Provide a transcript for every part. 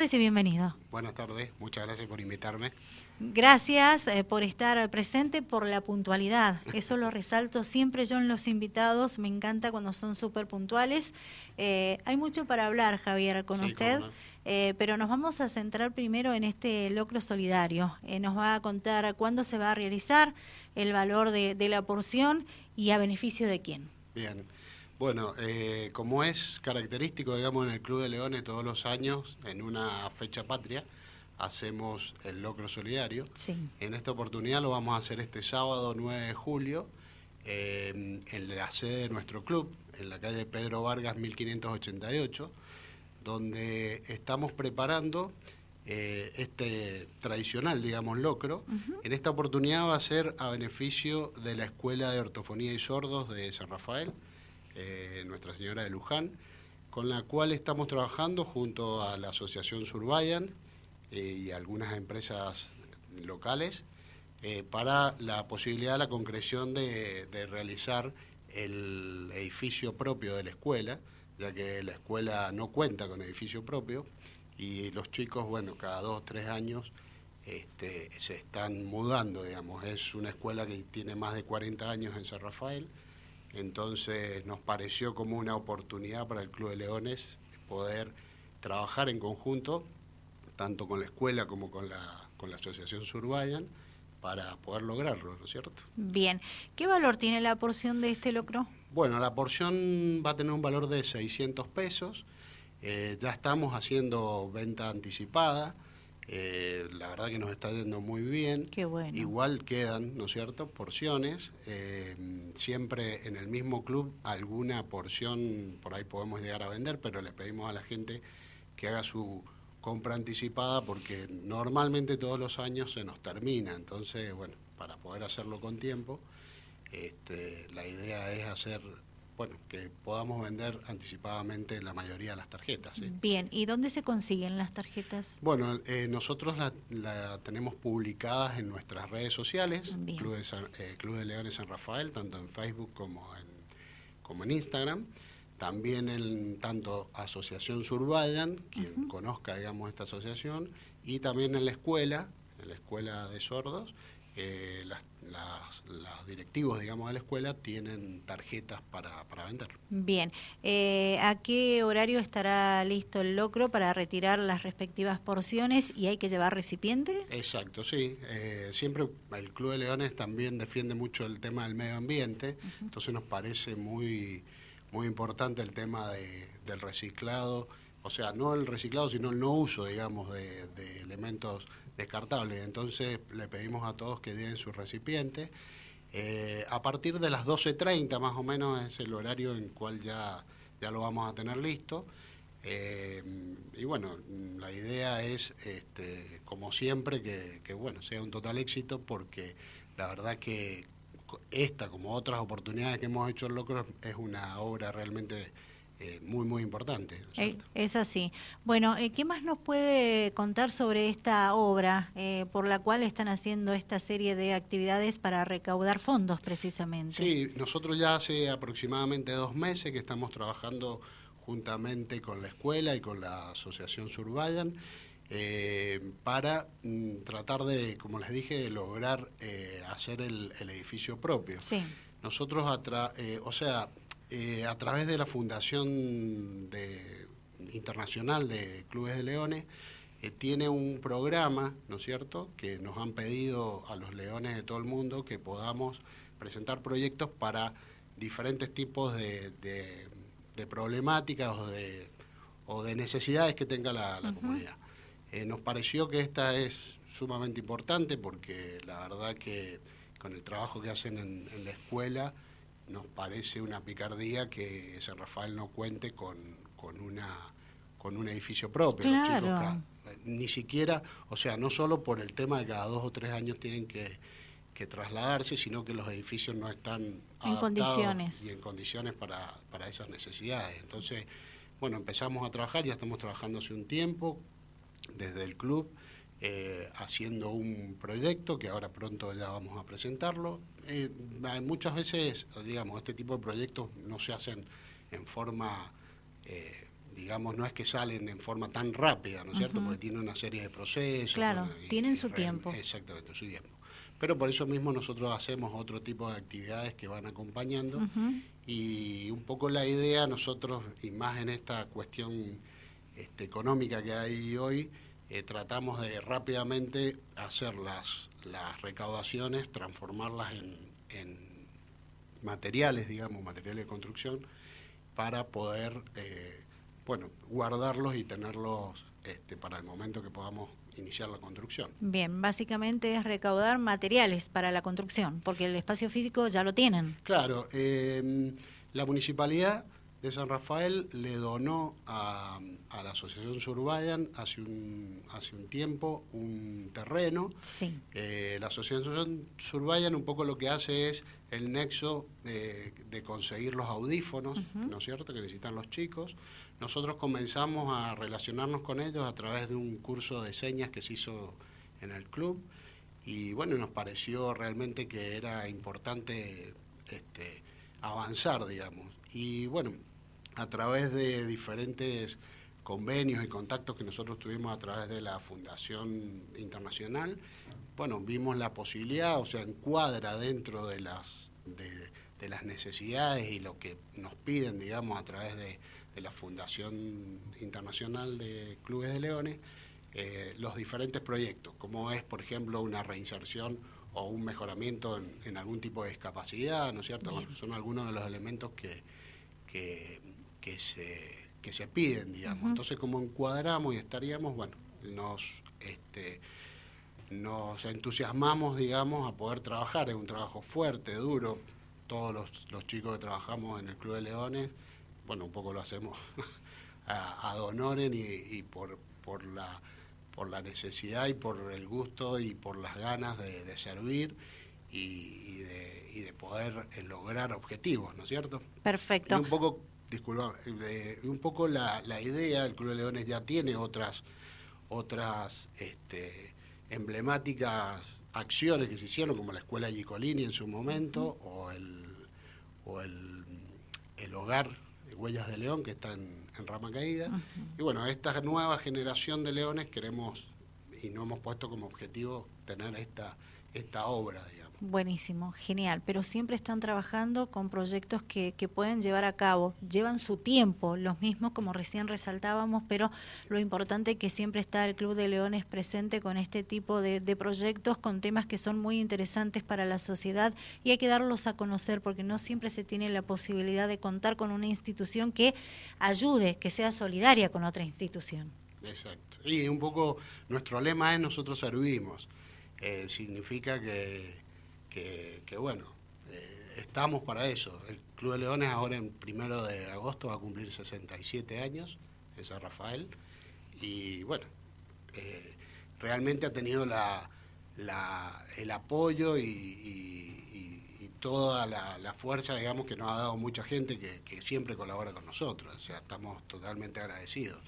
y bienvenido. Buenas tardes, muchas gracias por invitarme. Gracias eh, por estar presente, por la puntualidad. Eso lo resalto siempre yo en los invitados. Me encanta cuando son súper puntuales. Eh, hay mucho para hablar, Javier, con usted. Eh, pero nos vamos a centrar primero en este locro solidario. nos va a contar cuándo se va a realizar, el valor de, de la porción y a beneficio de quién. Bien. Bueno, eh, como es característico, digamos, en el Club de Leones todos los años, en una fecha patria, hacemos el locro solidario. Sí. En esta oportunidad lo vamos a hacer este sábado 9 de julio eh, en la sede de nuestro club, en la calle Pedro Vargas 1588, donde estamos preparando eh, este tradicional, digamos, locro. En esta oportunidad va a ser a beneficio de la Escuela de Ortofonía y Sordos de San Rafael eh, Nuestra Señora de Luján, con la cual estamos trabajando junto a la Asociación Surbayan eh, y algunas empresas locales eh, para la posibilidad de la concreción de, realizar el edificio propio de la escuela, ya que la escuela no cuenta con edificio propio y los chicos, bueno, cada dos tres años este, se están mudando, digamos. Es una escuela que tiene más de 40 años en San Rafael entonces nos pareció como una oportunidad para el Club de Leones poder trabajar en conjunto, tanto con la escuela como con la, con la Asociación Surbayan, para poder lograrlo, ¿no es cierto? Bien. ¿Qué valor tiene la porción de este locro? Bueno, la porción va a tener un valor de 600 pesos. Eh, ya estamos haciendo venta anticipada. Eh, la verdad que nos está yendo muy bien. Qué bueno. Igual quedan, ¿no es cierto?, porciones. Eh, siempre en el mismo club alguna porción por ahí podemos llegar a vender, pero le pedimos a la gente que haga su compra anticipada porque normalmente todos los años se nos termina. Entonces, bueno, para poder hacerlo con tiempo, este, la idea es hacer bueno, que podamos vender anticipadamente la mayoría de las tarjetas. Bien, ¿y dónde se consiguen las tarjetas? Bueno, eh, nosotros la, tenemos publicadas en nuestras redes sociales, Club de, eh, Club de, Leones San Rafael, tanto en Facebook como en, como en Instagram. También en tanto Asociación Surbayan, quien conozca, digamos, esta asociación, y también en la escuela, en la escuela de sordos, eh, las, los directivos, digamos, de la escuela tienen tarjetas para, para vender. Bien, eh, ¿a qué horario estará listo el locro para retirar las respectivas porciones y hay que llevar recipiente? Exacto, sí. Eh, siempre el Club de Leones también defiende mucho el tema del medio ambiente, entonces nos parece muy, muy importante el tema del reciclado, o sea, no el reciclado, sino el no uso, digamos, de, elementos descartable. Entonces le pedimos a todos que den su recipiente. Eh, a partir de las 12.30 más o menos es el horario en cual ya, ya lo vamos a tener listo. Eh, y bueno, la idea es, este, como siempre, que, bueno, sea un total éxito porque la verdad que esta, como otras oportunidades que hemos hecho en Locro, es una obra realmente eh, muy, muy importante. Eh, es así. Bueno, eh, ¿qué más nos puede contar sobre esta obra por la cual están haciendo esta serie de actividades para recaudar fondos precisamente? Sí, nosotros ya hace aproximadamente dos meses que estamos trabajando juntamente con la escuela y con la Asociación Surbayan para mm, tratar de, como les dije, lograr hacer el, edificio propio. Sí. Nosotros, o sea, eh, a través de la Fundación Internacional de Clubes de Leones, eh, tiene un programa, ¿no es cierto?, que nos han pedido a los leones de todo el mundo que podamos presentar proyectos para diferentes tipos de, problemáticas o de, necesidades que tenga la, comunidad. Eh, nos pareció que esta es sumamente importante porque la verdad que con el trabajo que hacen en la escuela, nos parece una picardía que San Rafael no cuente con, con, una, con un edificio propio. ni siquiera, o sea, no solo por el tema de cada dos o tres años tienen que, que trasladarse, sino que los edificios no están en condiciones. y en condiciones para, para esas necesidades. Entonces, bueno, empezamos a trabajar, ya estamos trabajando hace un tiempo desde el club eh, haciendo un proyecto que ahora pronto ya vamos a presentarlo. Eh, muchas veces, digamos, este tipo de proyectos no se hacen en forma, eh, digamos, no es que salen en forma tan rápida, ¿no es cierto? Porque tiene una serie de procesos. Claro, tienen su tiempo. Exactamente, su tiempo. Pero por eso mismo nosotros hacemos otro tipo de actividades que van acompañando y un poco la idea nosotros, y más en esta cuestión este, económica que hay hoy, eh, tratamos de rápidamente hacer las, las recaudaciones, transformarlas en, en materiales, digamos, materiales de construcción, para poder, eh, bueno, guardarlos y tenerlos este, para el momento que podamos iniciar la construcción. Bien, básicamente es recaudar materiales para la construcción, porque el espacio físico ya lo tienen. Claro, eh, la municipalidad de San Rafael le donó a, la Asociación Surbayan hace un, hace un tiempo un terreno. Sí. Eh, la Asociación Surbayan un poco lo que hace es el nexo de, conseguir los audífonos, ¿no es cierto?, que necesitan los chicos. Nosotros comenzamos a relacionarnos con ellos a través de un curso de señas que se hizo en el club y bueno, nos pareció realmente que era importante este, avanzar, digamos. Y bueno, a través de diferentes convenios y contactos que nosotros tuvimos a través de la Fundación Internacional, bueno, vimos la posibilidad, o sea, encuadra dentro de las, de, las necesidades y lo que nos piden, digamos, a través de, la Fundación Internacional de Clubes de Leones, eh, los diferentes proyectos, como es, por ejemplo, una reinserción o un mejoramiento en, algún tipo de discapacidad, ¿no es cierto? son algunos de los elementos que, que que se, que se piden, digamos. Entonces, como encuadramos y estaríamos, bueno, nos, este, nos entusiasmamos, digamos, a poder trabajar. Es un trabajo fuerte, duro. Todos los, chicos que trabajamos en el Club de Leones, bueno, un poco lo hacemos a, donoren y, por, por, la, por la necesidad y por el gusto y por las ganas de, servir y, de, y de poder eh, lograr objetivos, ¿no es cierto? Perfecto. un poco disculpa, un poco la, idea, el Club de Leones ya tiene otras, otras este, emblemáticas acciones que se hicieron, como la Escuela Gicolini en su momento, o el, o el, el hogar Huellas de León, que está en, Rama Caída. Y bueno, esta nueva generación de leones queremos, y no hemos puesto como objetivo tener esta, esta obra, digamos. Buenísimo, genial, pero siempre están trabajando con proyectos que, que, pueden llevar a cabo, llevan su tiempo, los mismos como recién resaltábamos, pero lo importante es que siempre está el Club de Leones presente con este tipo de, proyectos, con temas que son muy interesantes para la sociedad y hay que darlos a conocer porque no siempre se tiene la posibilidad de contar con una institución que ayude, que sea solidaria con otra institución. Exacto. Y un poco nuestro lema es nosotros servimos. Eh, significa que que, bueno, eh, estamos para eso. El Club de Leones ahora en primero de agosto va a cumplir 67 años en San Rafael y bueno, eh, realmente ha tenido la, el apoyo y, toda la, fuerza, digamos, que nos ha dado mucha gente que, siempre colabora con nosotros. O sea, estamos totalmente agradecidos.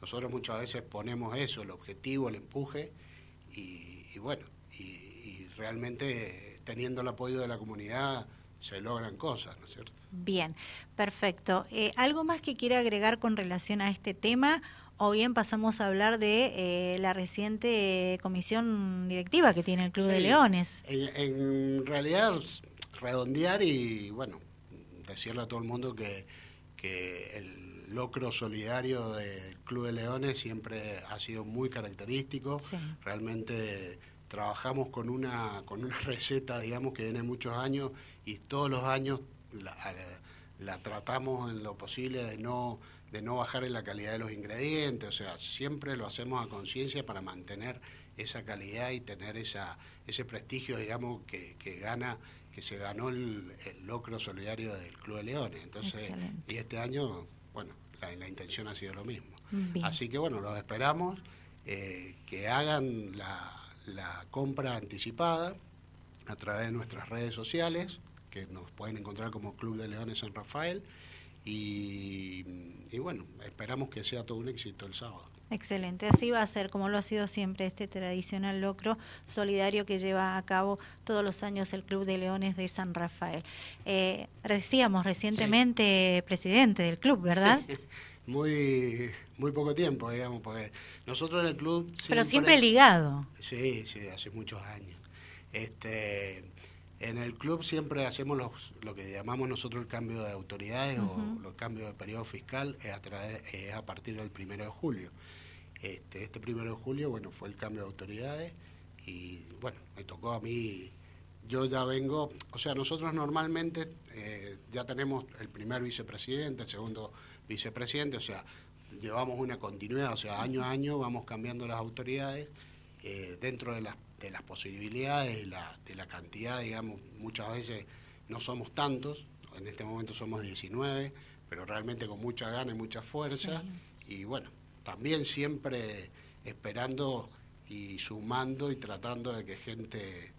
Nosotros muchas veces ponemos eso, el objetivo, el empuje, y, bueno, y realmente teniendo el apoyo de la comunidad se logran cosas, ¿no es cierto? Bien, perfecto. Eh, ¿Algo más que quiera agregar con relación a este tema? O bien pasamos a hablar de eh, la reciente comisión directiva que tiene el Club de Leones. En, realidad, redondear y, bueno, decirle a todo el mundo que, que el locro solidario del Club de Leones siempre ha sido muy característico. Realmente trabajamos con una, con una receta, digamos, que viene muchos años y todos los años la, tratamos en lo posible de no, de no bajar en la calidad de los ingredientes, o sea, siempre lo hacemos a conciencia para mantener esa calidad y tener esa, ese prestigio, digamos, que, que gana que se ganó el, locro solidario del Club de Leones. Entonces, y este año, bueno, la, intención ha sido lo mismo. Así que bueno, los esperamos, eh, que hagan la, la compra anticipada a través de nuestras redes sociales, que nos pueden encontrar como Club de Leones San Rafael. Y, bueno, esperamos que sea todo un éxito el sábado. Excelente, así va a ser, como lo ha sido siempre este tradicional locro solidario que lleva a cabo todos los años el Club de Leones de San Rafael. Eh, decíamos recientemente presidente del club, ¿verdad? muy, muy poco tiempo, digamos, porque nosotros en el club... Siempre, Pero siempre ligado. Sí, sí, hace muchos años. Este, en el club siempre hacemos los, lo que llamamos nosotros el cambio de autoridades o los cambios de periodo fiscal a, través, a partir del primero de julio. Este, este primero de julio, bueno, fue el cambio de autoridades y bueno, me tocó a mí, yo ya vengo, o sea, nosotros normalmente eh, ya tenemos el primer vicepresidente, el segundo vicepresidente, o sea, llevamos una continuidad, o sea, año a año vamos cambiando las autoridades eh, dentro de las, de las posibilidades, la, de la cantidad, digamos, muchas veces no somos tantos, en este momento somos 19, pero realmente con mucha gana y mucha fuerza, y bueno, también siempre esperando y sumando y tratando de que gente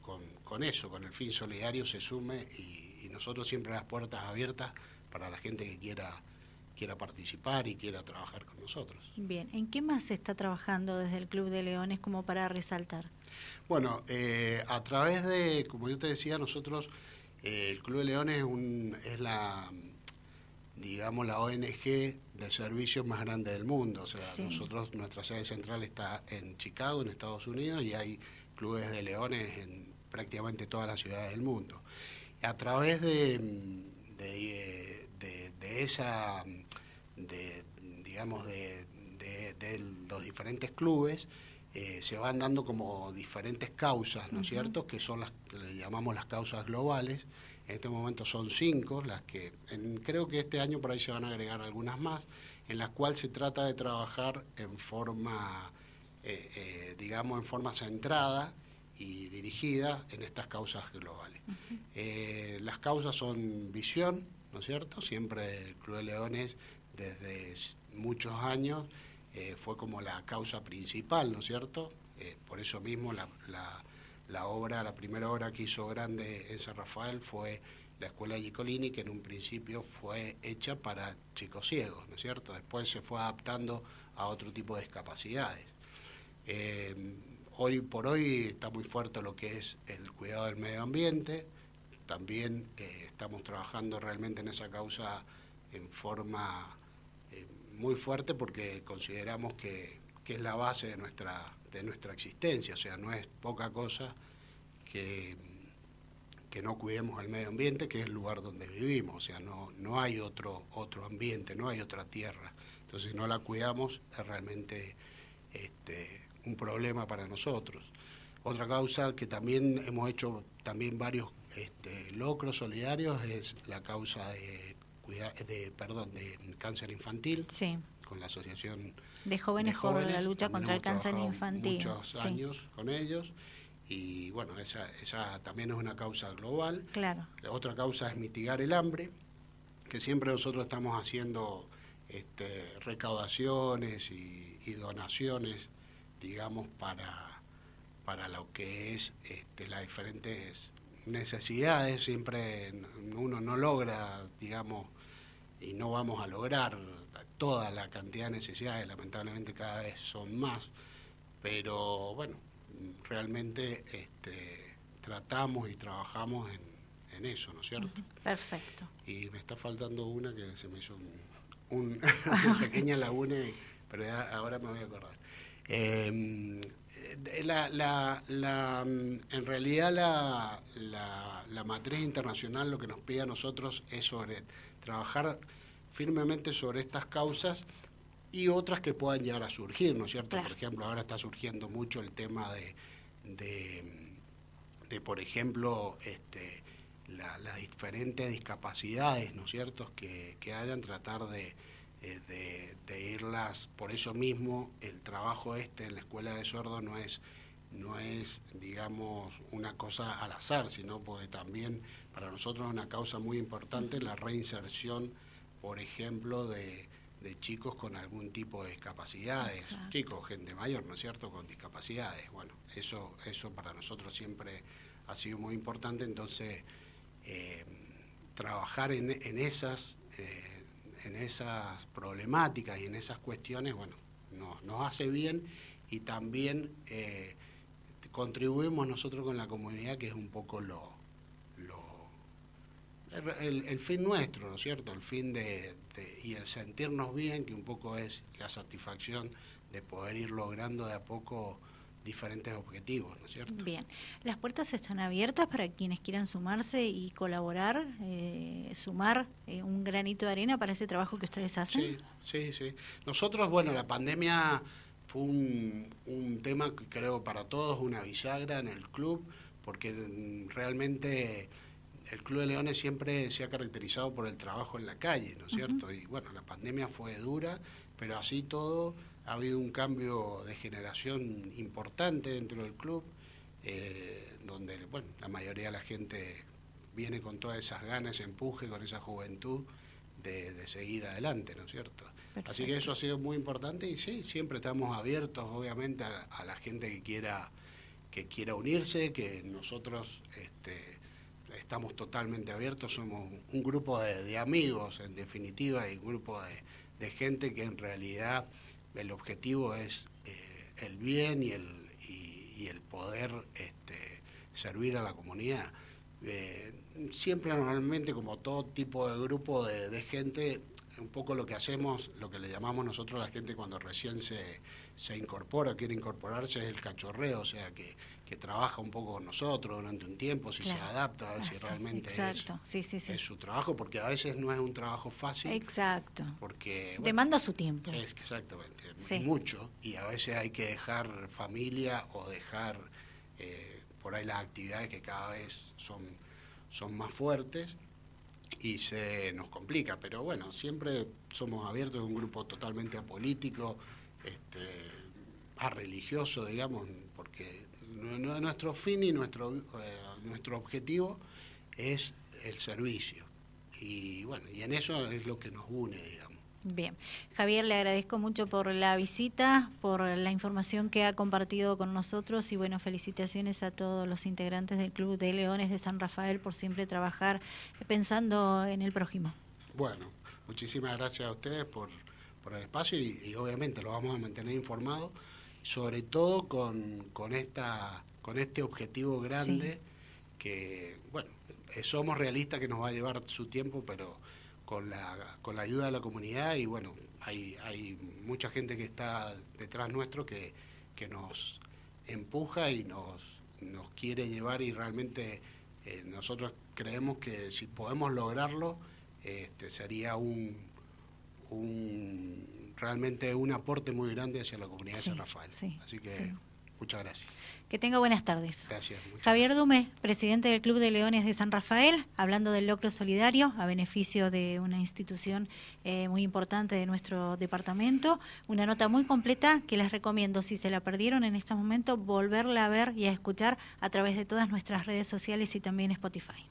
con, eso, con el fin solidario, se sume y, nosotros siempre las puertas abiertas para la gente que quiera quiera participar y quiera trabajar con nosotros. Bien, ¿en qué más se está trabajando desde el Club de Leones como para resaltar? Bueno, eh, a través de, como yo te decía, nosotros, eh, el Club de Leones es, un, es la, digamos, la ONG de servicios más grande del mundo. O sea, nosotros, nuestra sede central está en Chicago, en Estados Unidos, y hay clubes de leones en prácticamente todas las ciudades del mundo. A través de, de, esa, de, digamos, de, los diferentes clubes, eh, se van dando como diferentes causas, ¿no es cierto?, que son las que le llamamos las causas globales, en este momento son cinco, las que creo que este año por ahí se van a agregar algunas más, en las cuales se trata de trabajar en forma, eh, eh, digamos, en forma centrada y dirigida en estas causas globales. Eh, las causas son visión, ¿no es cierto? Siempre el Club de Leones, desde muchos años, fue como la causa principal, ¿no es cierto? por eso mismo la obra, la primera obra que hizo grande en San Rafael fue la escuela Gicolini, que en un principio fue hecha para chicos ciegos, ¿no es cierto? Después se fue adaptando a otro tipo de discapacidades. Eh, hoy por hoy está muy fuerte lo que es el cuidado del medio ambiente, también eh, estamos trabajando realmente en esa causa en forma eh, muy fuerte porque consideramos que, que es la base de nuestra de nuestra existencia, o sea, no es poca cosa que, que no cuidemos el medio ambiente, que es el lugar donde vivimos, o sea, no, no hay otro, otro ambiente, no hay otra tierra. Entonces, si no la cuidamos, es realmente este, un problema para nosotros. Otra causa que también hemos hecho también varios este, locros solidarios es la causa de, de, perdón, de cáncer infantil. Sí con la Asociación de Jóvenes, por la lucha contra el cáncer infantil. Muchos años con ellos y bueno, esa, esa también es una causa global. Claro. La otra causa es mitigar el hambre, que siempre nosotros estamos haciendo este, recaudaciones y, donaciones, digamos, para, para lo que es este, las diferentes necesidades. Siempre uno no logra, digamos, y no vamos a lograr toda la cantidad de necesidades, lamentablemente cada vez son más, pero bueno, realmente este, tratamos y trabajamos en, eso, ¿no es cierto? Perfecto. Y me está faltando una que se me hizo un, una pequeña laguna, pero ahora me voy a acordar. Em, la, la, la, en realidad la, la matriz internacional lo que nos pide a nosotros es sobre trabajar firmemente sobre estas causas y otras que puedan llegar a surgir, ¿no es cierto? Por ejemplo, ahora está surgiendo mucho el tema de, de, por ejemplo, este, las diferentes discapacidades, ¿no es cierto?, que, que hayan, tratar de, eh, de, irlas, por eso mismo el trabajo este en la escuela de sordos no es, no es, digamos, una cosa al azar, sino porque también para nosotros es una causa muy importante la reinserción por ejemplo, de, chicos con algún tipo de discapacidades, chicos, gente mayor, ¿no es cierto?, con discapacidades. Bueno, eso, eso para nosotros siempre ha sido muy importante, entonces eh, trabajar en, esas, eh, en esas problemáticas y en esas cuestiones, bueno, nos, hace bien y también eh, contribuimos nosotros con la comunidad, que es un poco lo, el, fin nuestro, ¿no es cierto? El fin de, y el sentirnos bien, que un poco es la satisfacción de poder ir logrando de a poco diferentes objetivos, ¿no es cierto? Bien, las puertas están abiertas para quienes quieran sumarse y colaborar, eh, sumar eh, un granito de arena para ese trabajo que ustedes hacen. Sí, sí, sí. Nosotros, bueno, la pandemia fue un, un tema que creo para todos una bisagra en el club, porque realmente el Club de Leones siempre se ha caracterizado por el trabajo en la calle, ¿no es cierto? Y bueno, la pandemia fue dura, pero así todo ha habido un cambio de generación importante dentro del club, eh, donde bueno, la mayoría de la gente viene con todas esas ganas, empuje, con esa juventud de, seguir adelante, ¿no es cierto? Así que eso ha sido muy importante y sí, siempre estamos abiertos, obviamente, a, la gente que quiera que quiera unirse, que nosotros este, estamos totalmente abiertos, somos un grupo de, amigos, en definitiva, y un grupo de gente que en realidad el objetivo es eh, el bien y el, y, el poder este, servir a la comunidad. Eh, siempre normalmente como todo tipo de grupo de, gente, un poco lo que hacemos, lo que le llamamos nosotros a la gente cuando recién se, se incorpora, quiere incorporarse, es el cachorreo, o sea que que trabaja un poco con nosotros durante un tiempo, si se adapta, a ver si realmente es, su trabajo, porque a veces no es un trabajo fácil. Exacto. Porque demanda su tiempo. Es, exactamente, mucho, y a veces hay que dejar familia o dejar eh, por ahí las actividades que cada vez son, son más fuertes y se nos complica, pero bueno, siempre somos abiertos, un grupo totalmente apolítico, este, a religioso, digamos, porque nuestro fin y nuestro, eh, nuestro objetivo es el servicio. Y bueno, y en eso es lo que nos une, digamos. Bien, Javier, le agradezco mucho por la visita, por la información que ha compartido con nosotros y bueno, felicitaciones a todos los integrantes del Club de Leones de San Rafael por siempre trabajar pensando en el prójimo. Bueno, muchísimas gracias a ustedes por, por el espacio y obviamente lo vamos a mantener informado sobre todo con, con, esta, con este objetivo grande que, bueno, eh, somos realistas que nos va a llevar su tiempo, pero con la, con la ayuda de la comunidad y bueno, hay, hay mucha gente que está detrás nuestro que, que nos empuja y nos, nos quiere llevar y realmente eh, nosotros creemos que si podemos lograrlo, este, sería un, un realmente un aporte muy grande hacia la comunidad de San Rafael. Así que muchas gracias. Que tenga buenas tardes. Gracias. Javier Dume, presidente del Club de Leones de San Rafael, hablando del logro solidario a beneficio de una institución eh, muy importante de nuestro departamento. Una nota muy completa que les recomiendo, si se la perdieron en este momento, volverla a ver y a escuchar a través de todas nuestras redes sociales y también Spotify.